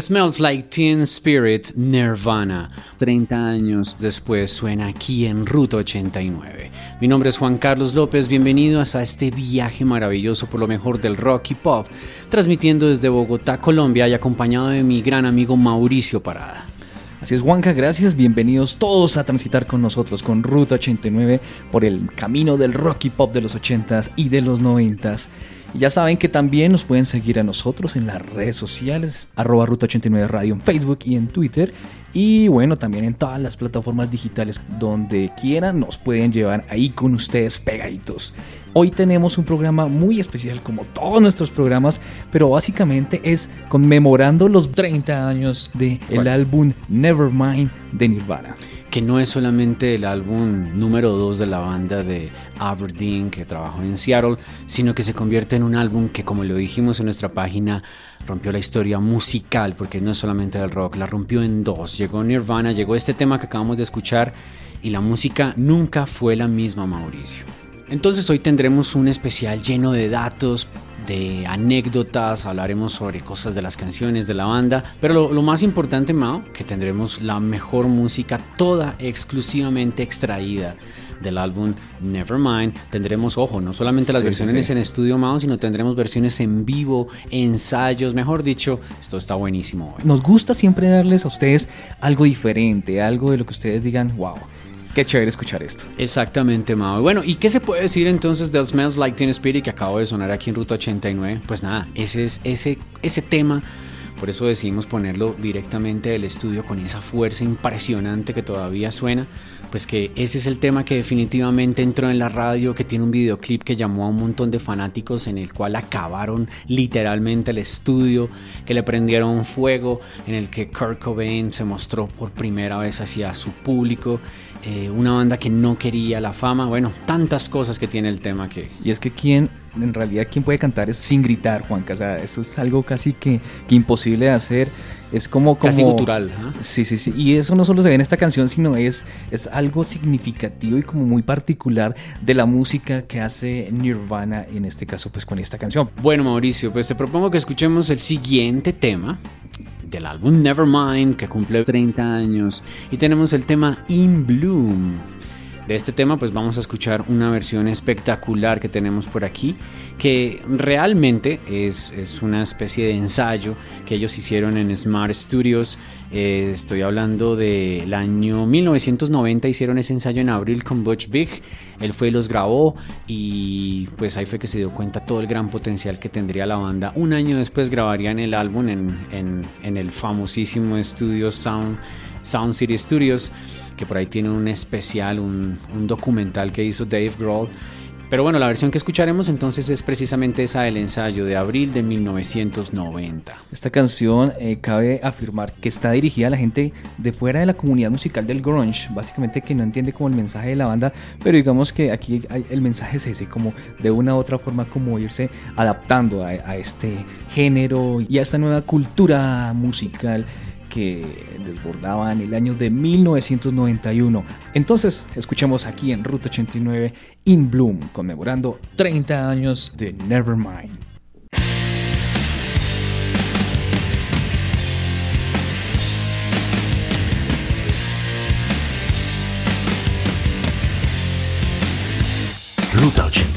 Smells Like Teen Spirit Nirvana. 30 años después suena aquí en Ruta 89. Mi nombre es Juan Carlos López, bienvenidos a este viaje maravilloso por lo mejor del rock y pop, transmitiendo desde Bogotá, Colombia y acompañado de mi gran amigo Mauricio Parada. Así es, Juanca, gracias. Bienvenidos todos a transitar con nosotros con Ruta 89 por el camino del rock y pop de los 80s y de los 90s. Y ya saben que también nos pueden seguir a nosotros en las redes sociales, arroba Ruta 89 Radio en Facebook y en Twitter. Y bueno, también en todas las plataformas digitales donde quieran nos pueden llevar ahí con ustedes pegaditos. Hoy tenemos un programa muy especial como todos nuestros programas, pero básicamente es conmemorando los 30 años del el álbum Nevermind de Nirvana que no es solamente el álbum número 2 de la banda de Aberdeen que trabajó en Seattle, sino que se convierte en un álbum que, como lo dijimos en nuestra página, rompió la historia musical, porque no es solamente del rock, la rompió en dos. Llegó Nirvana, llegó este tema que acabamos de escuchar y la música nunca fue la misma, Mauricio. Entonces hoy tendremos un especial lleno de datos, de anécdotas, hablaremos sobre cosas de las canciones de la banda, pero lo, más importante, Mao, que tendremos la mejor música toda exclusivamente extraída del álbum Nevermind. Tendremos, ojo, no solamente las versiones en estudio Mao, sino tendremos versiones en vivo, ensayos, mejor dicho, esto está buenísimo. Nos gusta siempre darles a ustedes algo diferente, algo de lo que ustedes digan, wow Qué chévere escuchar esto. Exactamente, Mao. Bueno, ¿y qué se puede decir entonces de Smells Like Teen Spirit que acabo de sonar aquí en Ruta 89? Pues nada, ese es ese, ese tema. Por eso decidimos ponerlo directamente del estudio con esa fuerza impresionante que todavía suena. Pues que ese es el tema que definitivamente entró en la radio, que tiene un videoclip que llamó a un montón de fanáticos en el cual acabaron literalmente el estudio, que le prendieron fuego, en el que Kurt Cobain se mostró por primera vez hacia su público eh, una banda que no quería la fama, bueno, tantas cosas que tiene el tema que... Y es que quién, en realidad, quien puede cantar es sin gritar, Juan o sea, eso es algo casi que, imposible de hacer, es como... como casi gutural. Sí, sí, sí, y eso no solo se ve en esta canción, sino es, es algo significativo y como muy particular de la música que hace Nirvana, en este caso, pues con esta canción. Bueno, Mauricio, pues te propongo que escuchemos el siguiente tema, del álbum Nevermind que cumple 30 años y tenemos el tema In Bloom. De este tema pues vamos a escuchar una versión espectacular que tenemos por aquí que realmente es, es una especie de ensayo que ellos hicieron en Smart Studios eh, estoy hablando del año 1990, hicieron ese ensayo en abril con Butch Big. Él fue y los grabó y pues ahí fue que se dio cuenta todo el gran potencial que tendría la banda. Un año después grabarían el álbum en, en, en el famosísimo estudio Sound, Sound City Studios, que por ahí tiene un especial, un, documental que hizo Dave Grohl pero bueno, la versión que escucharemos entonces es precisamente esa del ensayo de abril de 1990. Esta canción eh, cabe afirmar que está dirigida a la gente de fuera de la comunidad musical del grunge, básicamente que no entiende como el mensaje de la banda, pero digamos que aquí el mensaje es ese, como de una u otra forma como irse adaptando a este género y a esta nueva cultura musical que desbordaba en el año de 1991. Entonces, escuchemos aquí en Ruta 89 In Bloom, conmemorando 30 años de Nevermind. Ruta 89.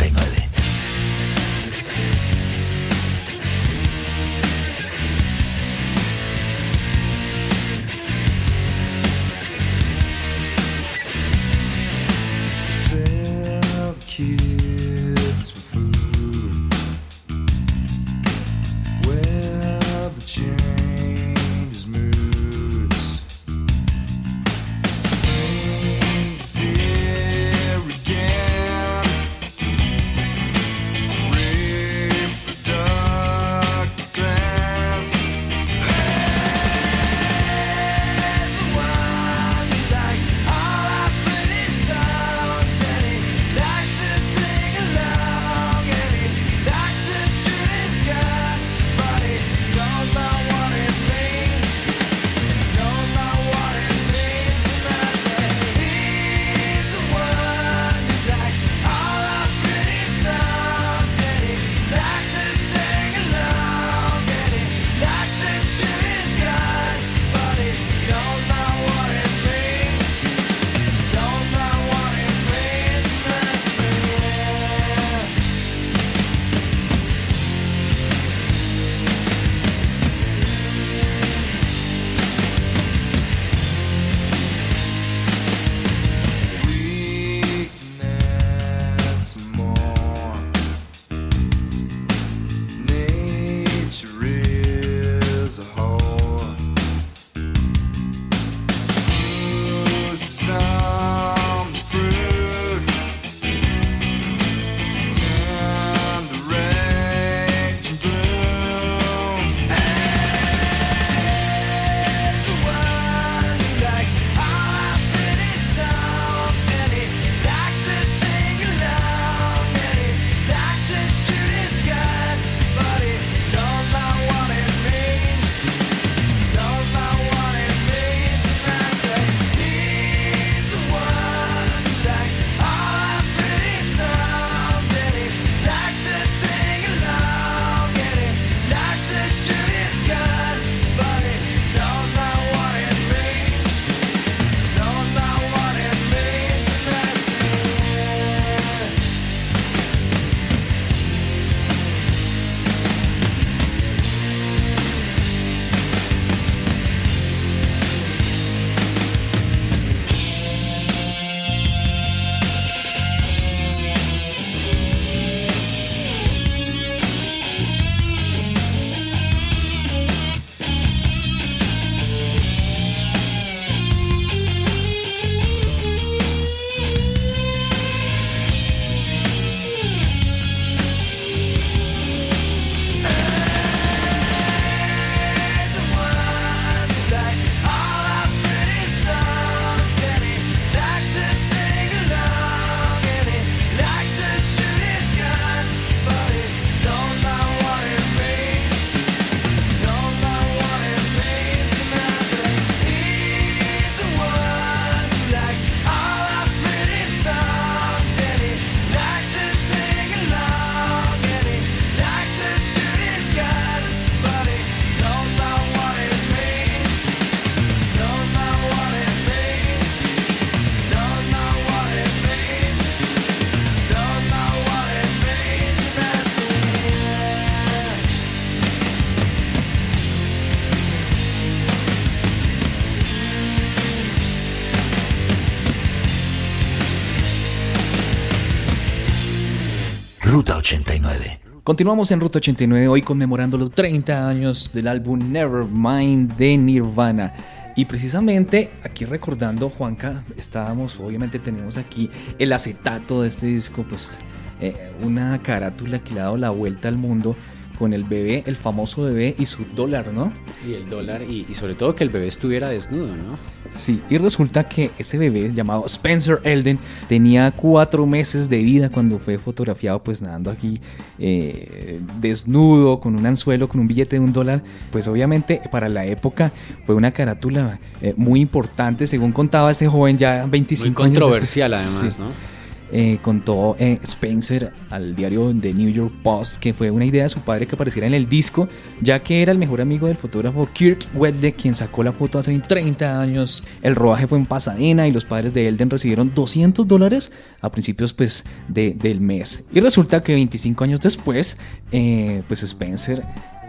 Continuamos en Ruta 89 hoy conmemorando los 30 años del álbum Nevermind de Nirvana. Y precisamente aquí recordando, Juanca, estábamos, obviamente tenemos aquí el acetato de este disco, pues eh, una carátula que le ha dado la vuelta al mundo con el bebé, el famoso bebé y su dólar, ¿no? Y el dólar, y, sobre todo que el bebé estuviera desnudo, ¿no? Sí, y resulta que ese bebé llamado Spencer Elden tenía cuatro meses de vida cuando fue fotografiado, pues nadando aquí eh, desnudo, con un anzuelo, con un billete de un dólar. Pues obviamente para la época fue una carátula eh, muy importante, según contaba este joven ya 25 muy controversial además, ¿no? Eh, contó eh, Spencer al diario The New York Post que fue una idea de su padre que apareciera en el disco, ya que era el mejor amigo del fotógrafo Kirk Wedde, quien sacó la foto hace 30 años. El rodaje fue en Pasadena y los padres de Elden recibieron 200 dólares a principios pues, del mes. Y resulta que 25 años después, eh, pues Spencer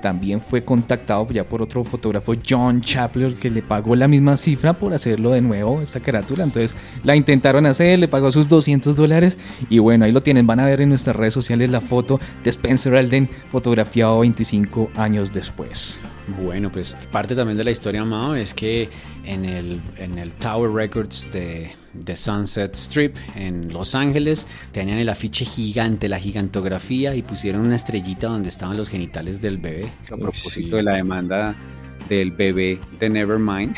también fue contactado ya por otro fotógrafo, John Chapler, que le pagó la misma cifra por hacerlo de nuevo, esta carátula. Entonces la intentaron hacer, le pagó sus 200 dólares y bueno, ahí lo tienen. Van a ver en nuestras redes sociales la foto de Spencer Elden fotografiado 25 años después. Bueno, pues parte también de la historia, Mao, es que en el, en el Tower Records de, de, Sunset Strip en Los Ángeles tenían el afiche gigante, la gigantografía y pusieron una estrellita donde estaban los genitales del bebé. A propósito de la demanda del bebé de Nevermind.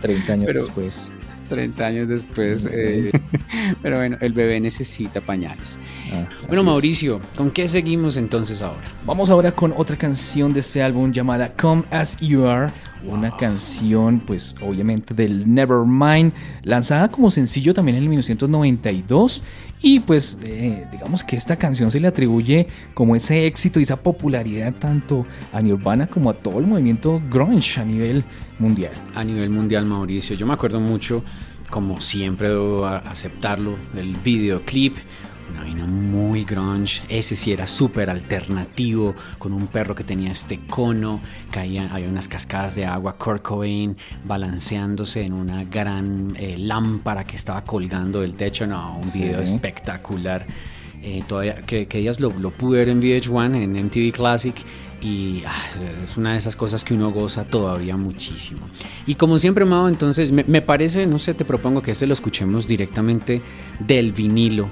30 años después. 30 años después. Eh, pero bueno, el bebé necesita pañales. Ah, bueno, Mauricio, ¿con qué seguimos entonces ahora? Vamos ahora con otra canción de este álbum llamada Come As You Are. Una canción, pues obviamente del Nevermind, lanzada como sencillo también en el 1992. Y pues eh, digamos que esta canción se le atribuye como ese éxito y esa popularidad tanto a Nirvana como a todo el movimiento grunge a nivel mundial. A nivel mundial, Mauricio. Yo me acuerdo mucho, como siempre debo aceptarlo, el videoclip una vaina muy grunge. Ese sí era súper alternativo, con un perro que tenía este cono. Caía, había unas cascadas de agua. Kurt Cobain balanceándose en una gran eh, lámpara que estaba colgando del techo. No, un video espectacular. Eh, todavía que, que ellas lo, lo, pude ver en VH1, en MTV Classic. Y ah, es una de esas cosas que uno goza todavía muchísimo. Y como siempre, Mao, entonces me, me parece, no sé, te propongo que este lo escuchemos directamente del vinilo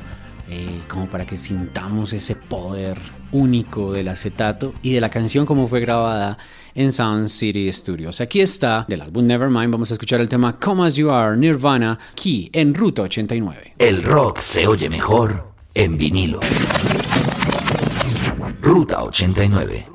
eh, como para que sintamos ese poder único del acetato y de la canción como fue grabada en Sound City Studios. Aquí está, del álbum Nevermind, vamos a escuchar el tema Come As You Are, Nirvana, aquí en Ruta 89. El rock se oye mejor en vinilo. Ruta 89.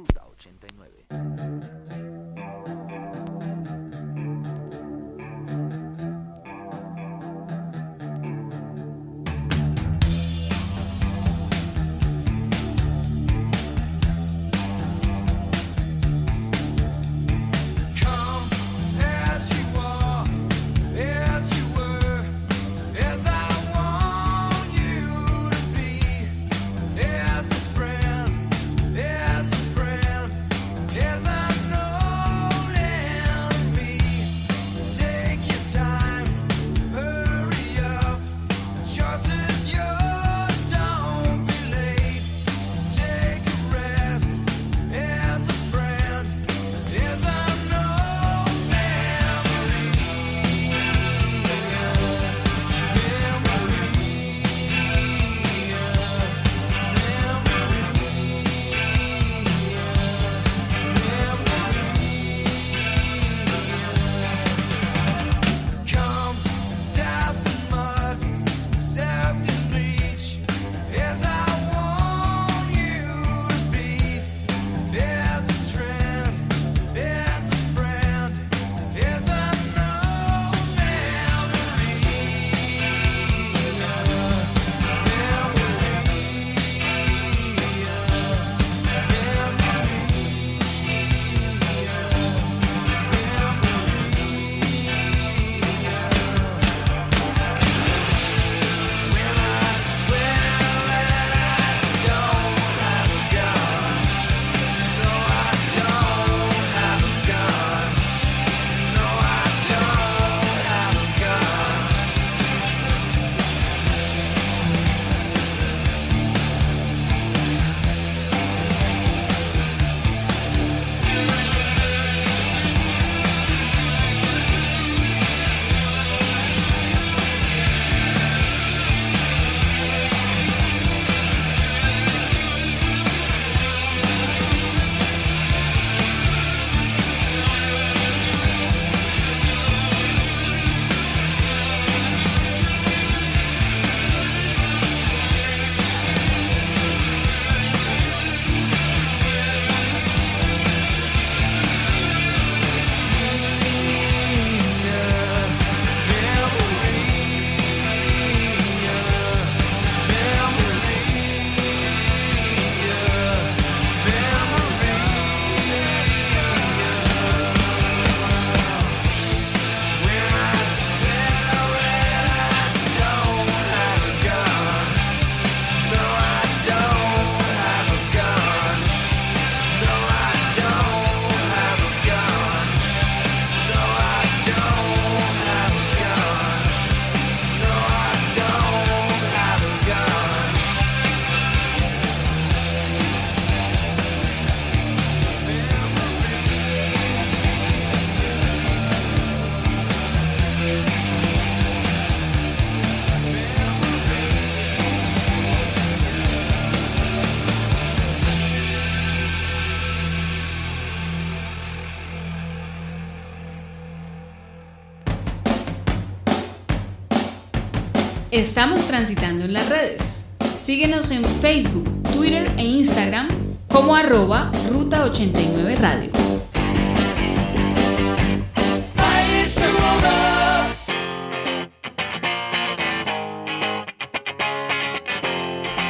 Estamos transitando en las redes. Síguenos en Facebook, Twitter e Instagram como arroba Ruta 89 Radio.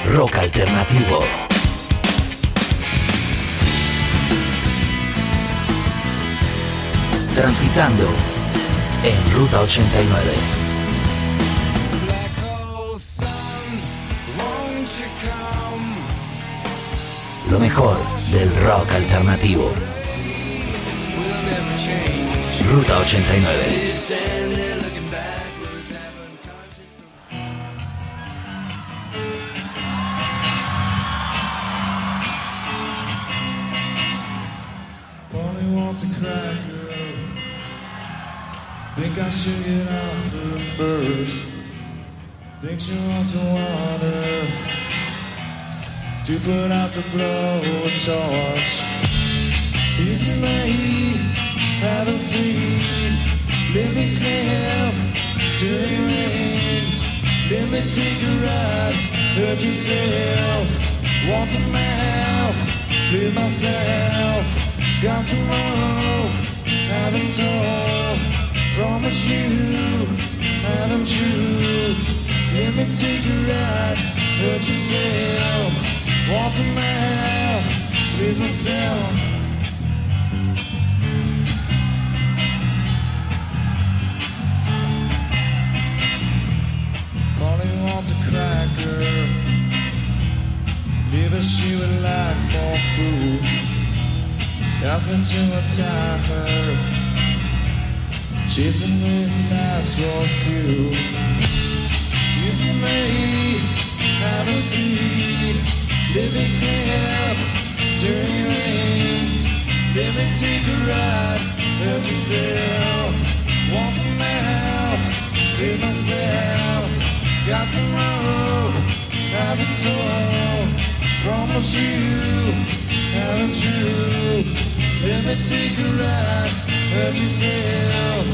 Rock alternativo. Transitando en Ruta 89. Lo mejor del rock alternativo. Ruta 89. Only wants a cracker. Think I should get off her first. Think she wants a water to put out the blowtorch. Easy late, haven't seen. Let me clip your rings. Let me take a ride. Hurt yourself. Want some help? Please myself. Got some love. Haven't told. Promise you. Haven't you? Let me take a ride. Hurt yourself. Want some help? Please myself. Polly wants a cracker. Maybe she would like more food. Ask me to attack her. Chasing midnights for a few. Using me, haven't seen. Living me take a ride. Yourself. Want some help? Give myself. Got. Haven't told. Promise you. Me take a ride. Yourself.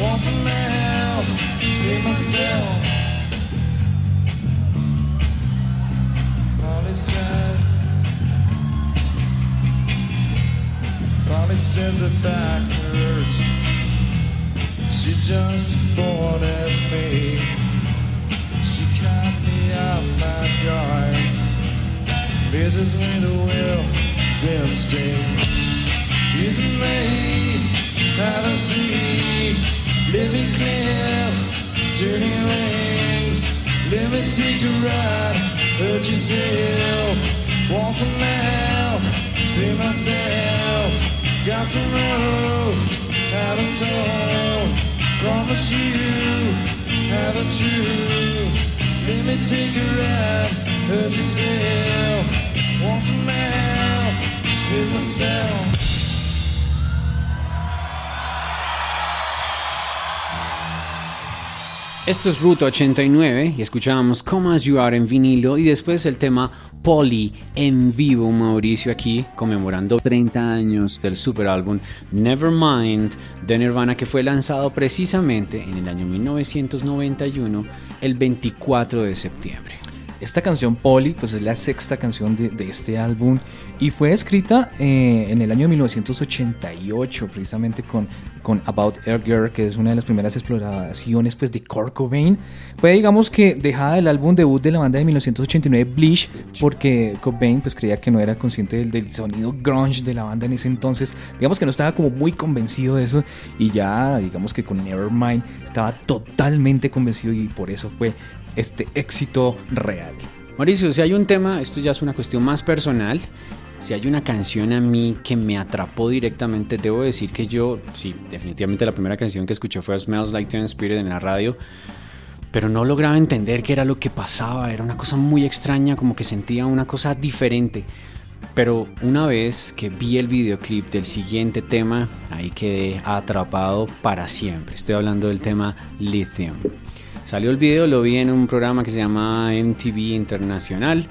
Want some help? Myself. Said. Polly says her back hurts. She just born as me. She cut me off my guard. Messes with a will, then sting. Using me, haven't seen. Living cliff, dirty rings. Let me take a ride, hurt yourself. Want some help, pay myself. Got some rope, haven't told. Promise you, haven't you? Let me take a ride, hurt yourself. Want some help, with myself. Esto es Ruta 89 y escuchábamos Come As You Are en vinilo y después el tema Polly en vivo, Mauricio aquí conmemorando 30 años del super álbum Nevermind de Nirvana que fue lanzado precisamente en el año 1991, el 24 de septiembre. Esta canción Polly pues es la sexta canción de, de este álbum y fue escrita eh, en el año 1988 precisamente con, con About Air Girl que es una de las primeras exploraciones pues de Kurt Cobain. Fue digamos que dejada del álbum debut de la banda de 1989 Bleach porque Cobain pues creía que no era consciente del, del sonido grunge de la banda en ese entonces. Digamos que no estaba como muy convencido de eso y ya digamos que con Nevermind estaba totalmente convencido y por eso fue este éxito real. Mauricio, si hay un tema, esto ya es una cuestión más personal, si hay una canción a mí que me atrapó directamente, debo decir que yo, sí, definitivamente la primera canción que escuché fue Smells Like Teen Spirit en la radio, pero no lograba entender qué era lo que pasaba, era una cosa muy extraña, como que sentía una cosa diferente. Pero una vez que vi el videoclip del siguiente tema, ahí quedé atrapado para siempre. Estoy hablando del tema Lithium. Salió el video, lo vi en un programa que se llama MTV Internacional.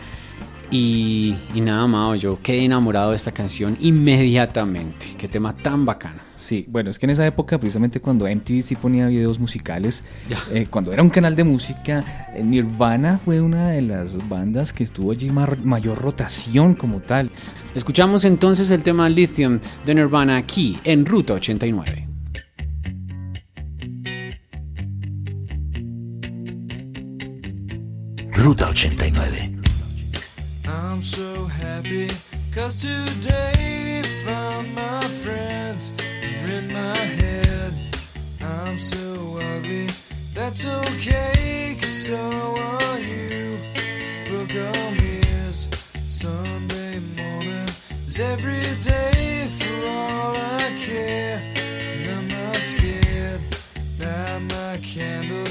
Y, y nada, Mao, yo quedé enamorado de esta canción inmediatamente. Qué tema tan bacano. Sí, bueno, es que en esa época, precisamente cuando MTV sí ponía videos musicales, Ya. eh, cuando era un canal de música, eh, Nirvana fue una de las bandas que estuvo allí mayor rotación como tal. Escuchamos entonces el tema Lithium de Nirvana aquí en Ruta 89. Ruta 89. I'm so happy cause today found my friends are in my head. I'm so ugly, that's okay cause so are you. Book on Sunday morning is every day for all I care. And I'm not scared, my candles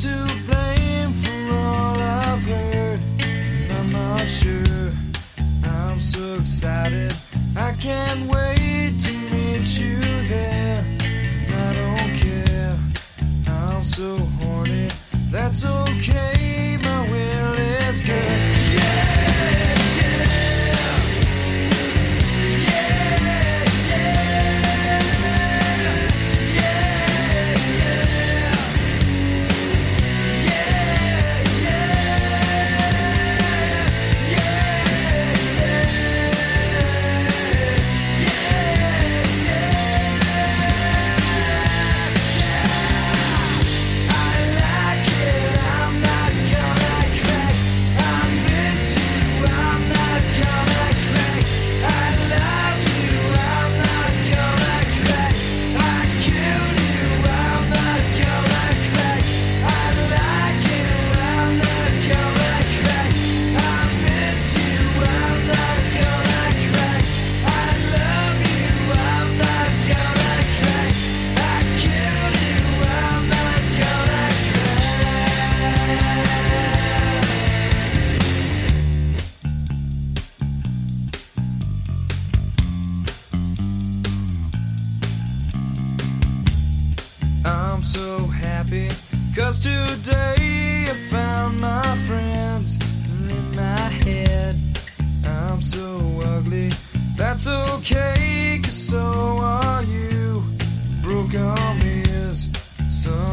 to blame for all I've heard. I'm not sure. I'm so excited, I can't wait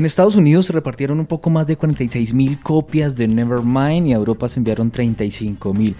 En Estados Unidos se repartieron un poco más de 46 mil copias de Nevermind y a Europa se enviaron 35 mil.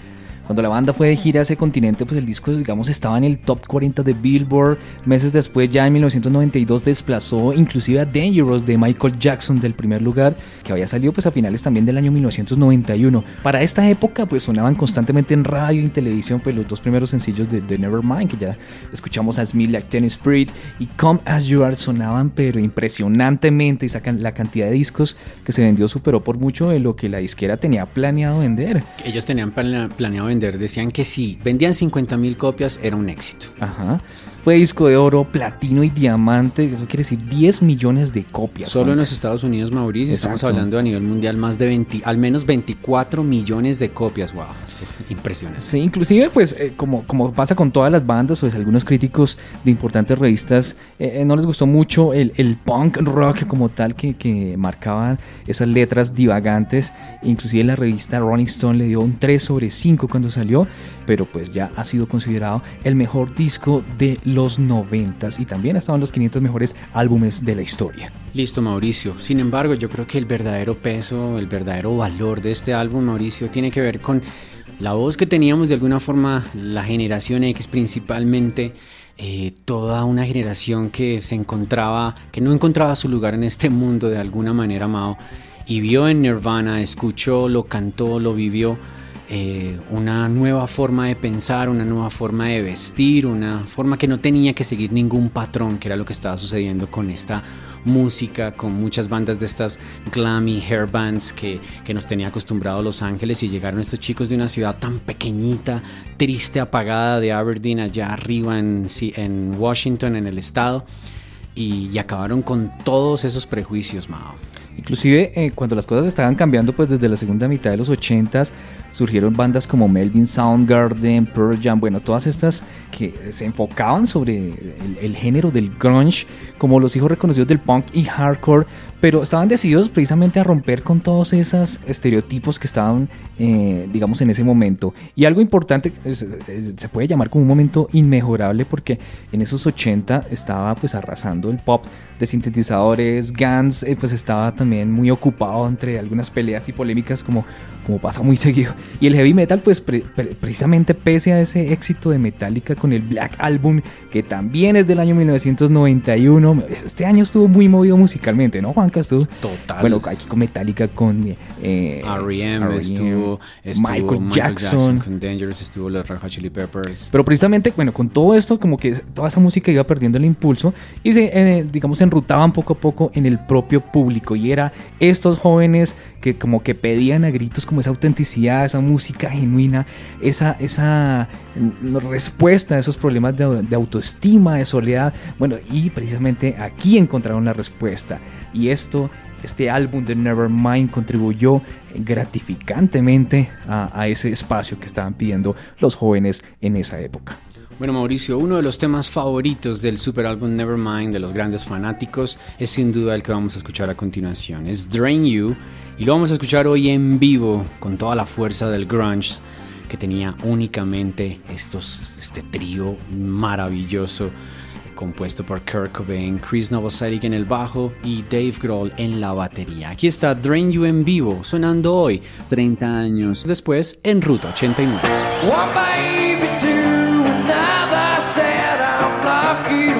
Cuando la banda fue de gira a ese continente, pues el disco, digamos, estaba en el top 40 de Billboard. Meses después, ya en 1992, desplazó inclusive a Dangerous de Michael Jackson del primer lugar, que había salido pues a finales también del año 1991. Para esta época, pues sonaban constantemente en radio y en televisión, pues los dos primeros sencillos de, de Nevermind, que ya escuchamos a Smith Like Tennis Spirit y Come As You Are sonaban, pero impresionantemente, y sacan la cantidad de discos que se vendió superó por mucho de lo que la disquera tenía planeado vender. Ellos tenían plane- planeado vender, decían que si vendían 50 mil copias era un éxito. Ajá. Fue disco de oro, platino y diamante, eso quiere decir 10 millones de copias. Solo en los Estados Unidos, Mauricio, estamos hablando a nivel mundial más de 20, al menos 24 millones de copias. Wow, esto es impresionante. Sí, inclusive pues eh, como, como pasa con todas las bandas, pues algunos críticos de importantes revistas eh, eh, no les gustó mucho el, el punk rock como tal que, que marcaba esas letras divagantes. Inclusive la revista Rolling Stone le dio un 3 sobre 5 cuando salió, pero pues ya ha sido considerado el mejor disco de los 90 y también ha estado en los 500 mejores álbumes de la historia. Listo, Mauricio. Sin embargo, yo creo que el verdadero peso, el verdadero valor de este álbum, Mauricio, tiene que ver con la voz que teníamos de alguna forma la generación X principalmente. eh, toda una generación que se encontraba, que no encontraba su lugar en este mundo de alguna manera, Mao, y vio en Nirvana, escuchó, lo cantó, lo vivió, eh, una nueva forma de pensar, una nueva forma de vestir, una forma que no tenía que seguir ningún patrón, que era lo que estaba sucediendo con esta música, con muchas bandas de estas glammy hair bands que, que nos tenía acostumbrado Los Ángeles y llegaron estos chicos de una ciudad tan pequeñita, triste, apagada de Aberdeen, allá arriba en, Washington, en el estado, y, y acabaron con todos esos prejuicios, Mao. Inclusive eh, cuando las cosas estaban cambiando, pues desde la segunda mitad de los 80s surgieron bandas como Melvin Soundgarden, Pearl Jam, bueno, todas estas que se enfocaban sobre el, género del grunge, como los hijos reconocidos del punk y hardcore, pero estaban decididos precisamente a romper con todos esos estereotipos que estaban, eh, digamos, en ese momento. Y algo importante, se puede llamar como un momento inmejorable porque en esos 80 estaba pues arrasando el pop de sintetizadores, Guns eh, pues estaba también muy ocupado entre algunas peleas y polémicas como, como pasa muy seguido. Y el heavy metal pues pre- pre- precisamente pese a ese éxito de Metallica con el Black Album que también es del año 1991, este año estuvo muy movido musicalmente, ¿no Juanca? Estuvo, Total. bueno, aquí con Metallica, con eh, R.E.M. R.E.M., estuvo, estuvo Michael, Michael, Jackson. Jackson. con Dangerous, estuvo los Red Hot Chili Peppers. Pero precisamente, bueno, con todo esto, como que toda esa música iba perdiendo el impulso y se, eh, digamos, se enrutaban poco a poco en el propio público. Y era estos jóvenes que como que pedían a gritos como esa autenticidad, esa música genuina, esa, esa respuesta a esos problemas de, de autoestima, de soledad. Bueno, y precisamente aquí encontraron la respuesta. Y esto este álbum de Nevermind contribuyó gratificantemente a, a ese espacio que estaban pidiendo los jóvenes en esa época. Bueno, Mauricio, uno de los temas favoritos del super álbum Nevermind de los grandes fanáticos es sin duda el que vamos a escuchar a continuación. Es Drain You y lo vamos a escuchar hoy en vivo con toda la fuerza del grunge que tenía únicamente estos, este trío maravilloso compuesto por Kurt Cobain, Chris Novoselic en el bajo y Dave Grohl en la batería. Aquí está Drain You en vivo, sonando hoy, 30 años después, en Ruta 89. aqui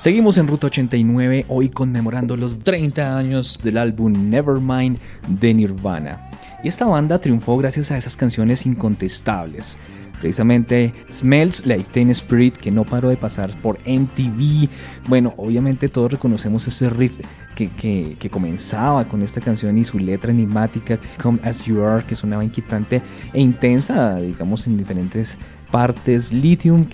Seguimos en Ruta 89, hoy conmemorando los 30 años del álbum Nevermind de Nirvana. Y esta banda triunfó gracias a esas canciones incontestables. Precisamente Smells Like Teen Spirit, que no paró de pasar por MTV. Bueno, obviamente todos reconocemos ese riff que, que, que, comenzaba con esta canción y su letra enigmática, Come As You Are, que sonaba inquietante e intensa, digamos, en diferentes partes. Lithium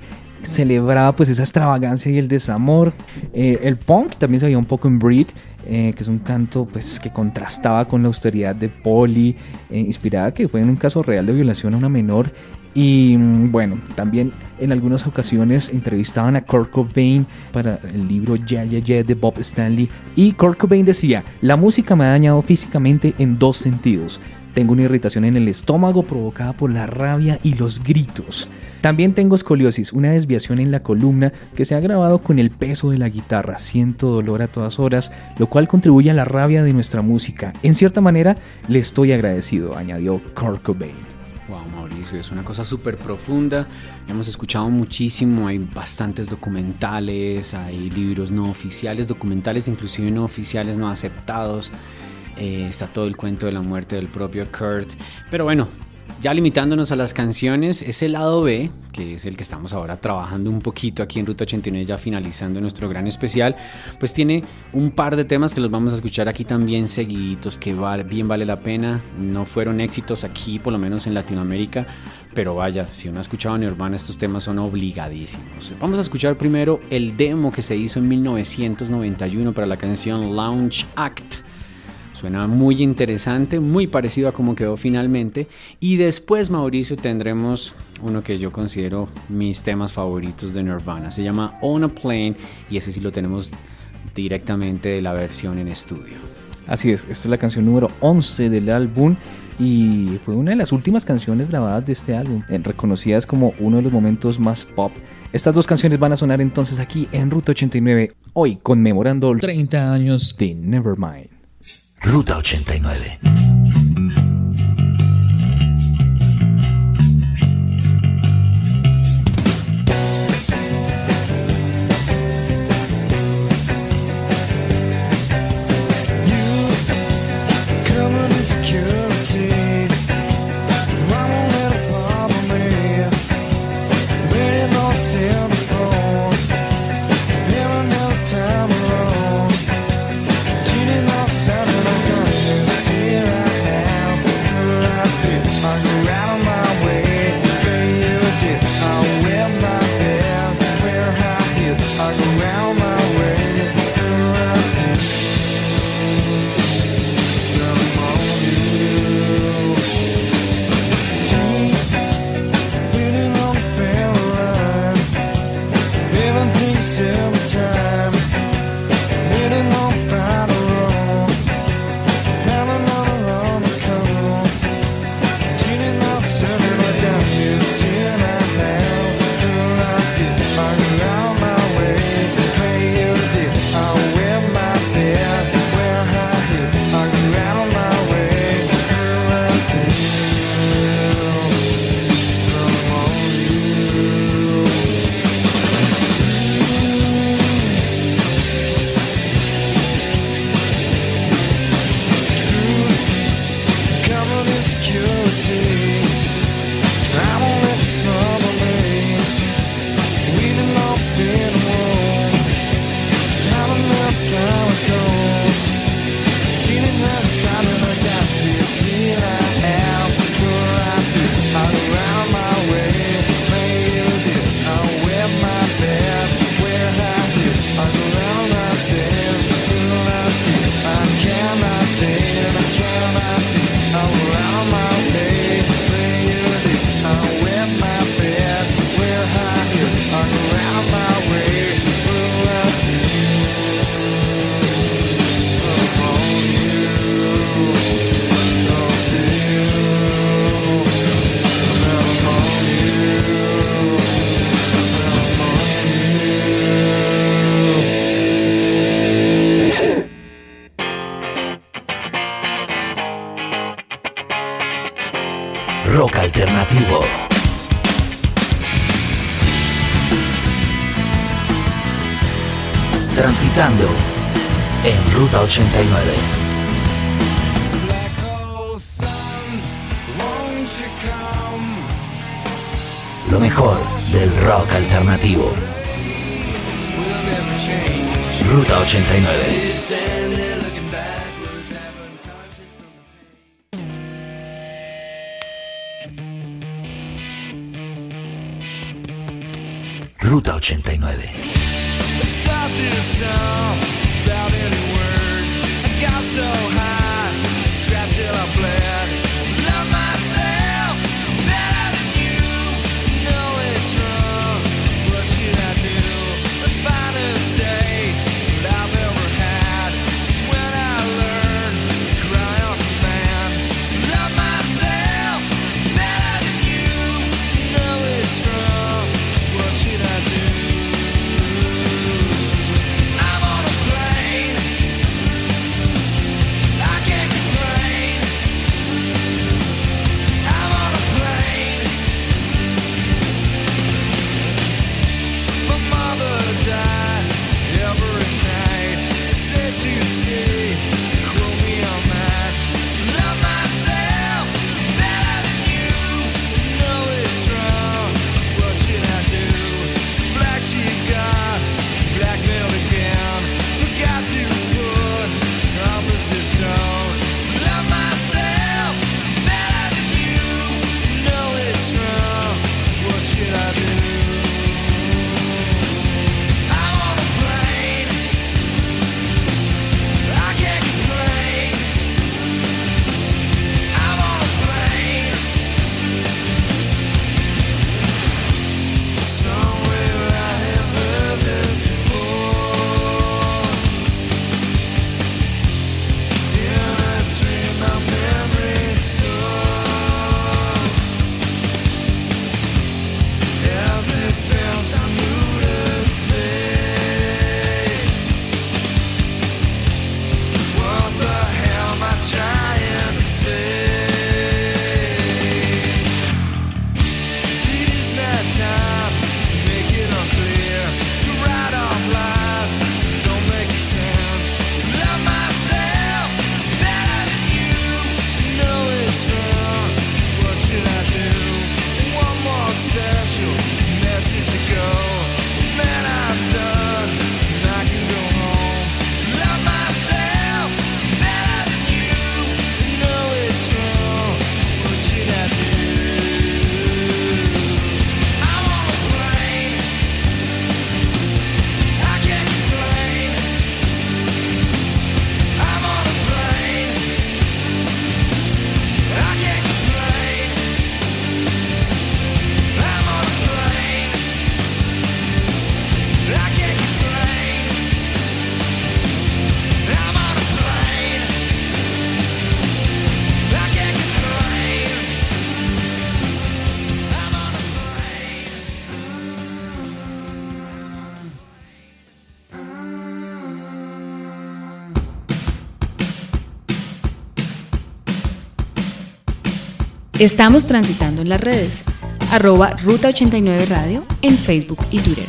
celebraba pues esa extravagancia y el desamor. Eh, el punk también se veía un poco en Breed, eh, que es un canto pues que contrastaba con la austeridad de Polly, eh, inspirada que fue en un caso real de violación a una menor y mm, bueno, también en algunas ocasiones entrevistaban a Kurt Cobain para el libro Yeah Yeah Yeah de Bob Stanley. Y Kurt Cobain decía, la música me ha dañado físicamente en dos sentidos. Tengo una irritación en el estómago provocada por la rabia y los gritos. También tengo escoliosis, una desviación en la columna que se ha agravado con el peso de la guitarra. Siento dolor a todas horas, lo cual contribuye a la rabia de nuestra música. En cierta manera, le estoy agradecido, añadió Kurt Cobain. Wow, Mauricio, es una cosa súper profunda. Hemos escuchado muchísimo, hay bastantes documentales, hay libros no oficiales, documentales inclusive no oficiales, no aceptados. Eh, está todo el cuento de la muerte del propio Kurt. Pero bueno, ya limitándonos a las canciones, ese lado B, que es el que estamos ahora trabajando un poquito aquí en Ruta 89, ya finalizando nuestro gran especial, pues tiene un par de temas que los vamos a escuchar aquí también seguiditos, que bien vale la pena. No fueron éxitos aquí, por lo menos en Latinoamérica, pero vaya, si uno ha escuchado a Nirvana, estos temas son obligadísimos. Vamos a escuchar primero el demo que se hizo en 1991 para la canción Launch Act Suena muy interesante, muy parecido a cómo quedó finalmente. Y después, Mauricio, tendremos uno que yo considero mis temas favoritos de Nirvana. Se llama On a Plane y ese sí lo tenemos directamente de la versión en estudio. Así es, esta es la canción número 11 del álbum y fue una de las últimas canciones grabadas de este álbum, reconocidas como uno de los momentos más pop. Estas dos canciones van a sonar entonces aquí en Ruta 89, hoy conmemorando 30 años de Nevermind. Ruta 89. Ruta 89. Estamos transitando en las redes, arroba Ruta 89 Radio en Facebook y Twitter.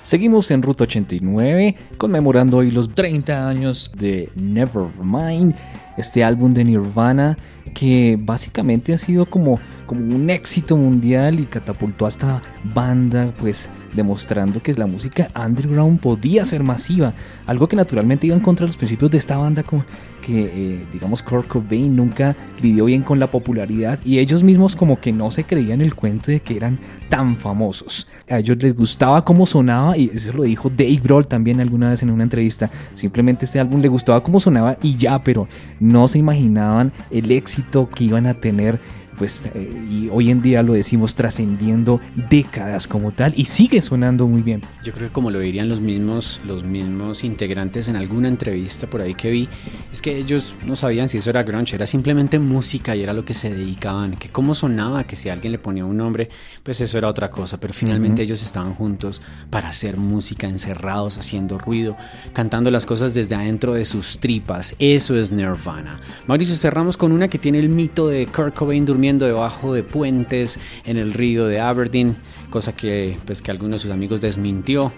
Seguimos en Ruta 89 conmemorando hoy los 30 años de Nevermind este álbum de Nirvana que básicamente ha sido como, como un éxito mundial y catapultó a esta banda, pues demostrando que la música underground podía ser masiva, algo que naturalmente iba en contra de los principios de esta banda, como que eh, digamos Kurt Cobain nunca lidió bien con la popularidad y ellos mismos como que no se creían el cuento de que eran tan famosos. A ellos les gustaba cómo sonaba y eso lo dijo Dave Grohl también alguna vez en una entrevista, simplemente este álbum le gustaba cómo sonaba y ya, pero no no se imaginaban el éxito que iban a tener pues eh, y hoy en día lo decimos trascendiendo décadas como tal y sigue sonando muy bien. Yo creo que como lo dirían los mismos, los mismos integrantes en alguna entrevista por ahí que vi, es que ellos no sabían si eso era grunge, era simplemente música y era lo que se dedicaban, que cómo sonaba, que si alguien le ponía un nombre, pues eso era otra cosa, pero finalmente uh -huh. ellos estaban juntos para hacer música, encerrados, haciendo ruido, cantando las cosas desde adentro de sus tripas, eso es Nirvana. Mauricio, cerramos con una que tiene el mito de Kurt Cobain durmiendo debajo de puentes en el río de Aberdeen, cosa que pues que algunos de sus amigos desmintió.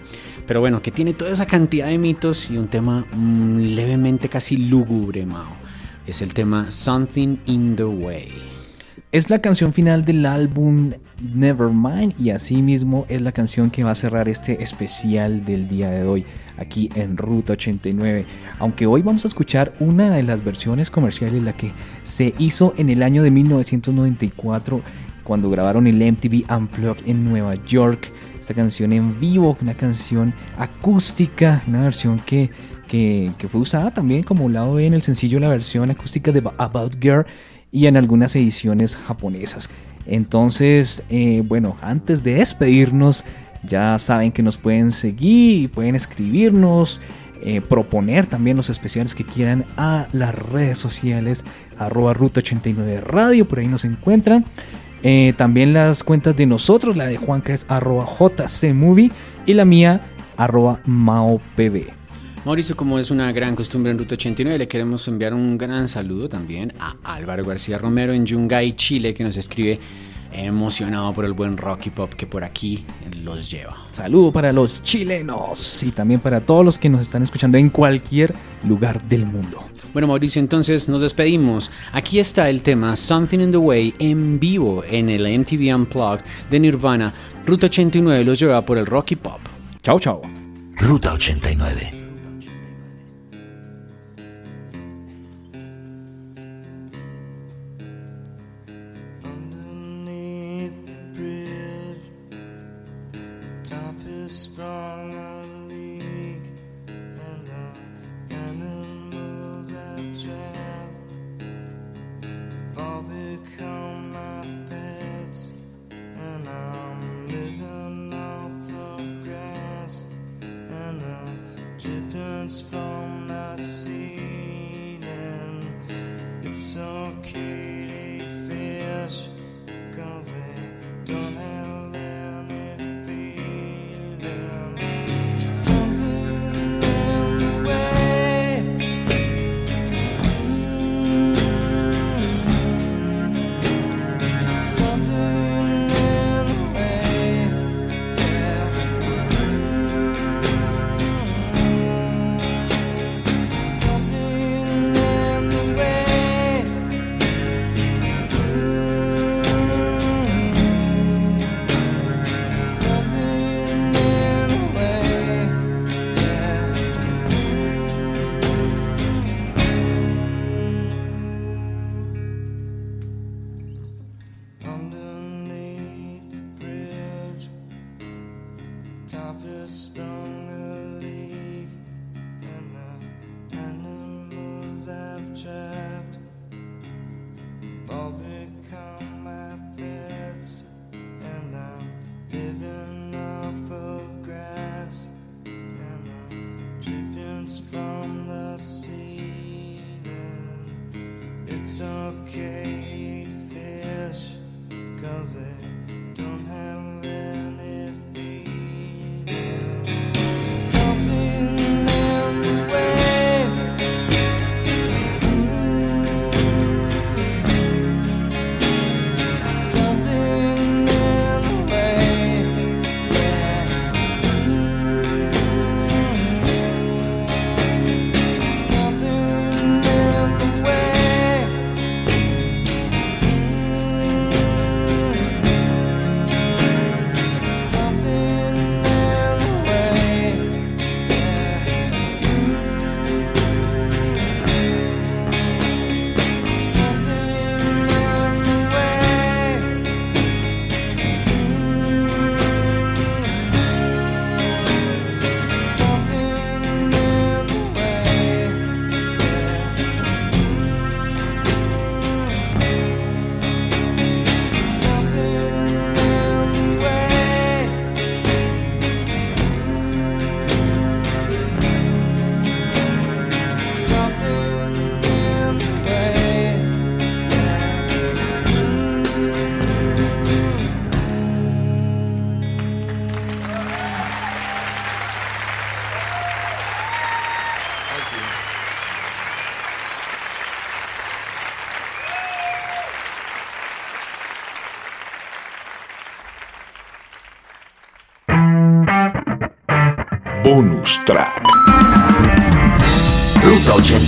Pero bueno, que tiene toda esa cantidad de mitos y un tema mm, levemente casi lúgubre, Mao. Es el tema Something in the Way. Es la canción final del álbum Nevermind y asimismo es la canción que va a cerrar este especial del día de hoy aquí en Ruta 89. Aunque hoy vamos a escuchar una de las versiones comerciales, la que se hizo en el año de 1994 cuando grabaron el MTV Unplugged en Nueva York esta canción en vivo, una canción acústica, una versión que, que, fue usada también como lado B en el sencillo, la versión acústica de About Girl y en algunas ediciones japonesas. Entonces, eh, bueno, antes de despedirnos, ya saben que nos pueden seguir, pueden escribirnos, eh, proponer también los especiales que quieran a las redes sociales, arroba ruta 89 radio, por ahí nos encuentran. Eh, también las cuentas de nosotros, la de Juanca es arroba jcmovie y la mía arroba maopb. Mauricio, como es una gran costumbre en Ruta 89, le queremos enviar un gran saludo también a Álvaro García Romero en Yungay, Chile, que nos escribe emocionado por el buen rock y pop que por aquí los lleva. Saludo para los chilenos y también para todos los que nos están escuchando en cualquier lugar del mundo. Bueno, Mauricio, entonces nos despedimos. Aquí está el tema Something in the Way en vivo en el MTV Unplugged de Nirvana. Ruta 89 los lleva por el Rocky Pop. Chao, chao. Ruta 89.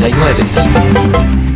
Bonus track. Ruta 89.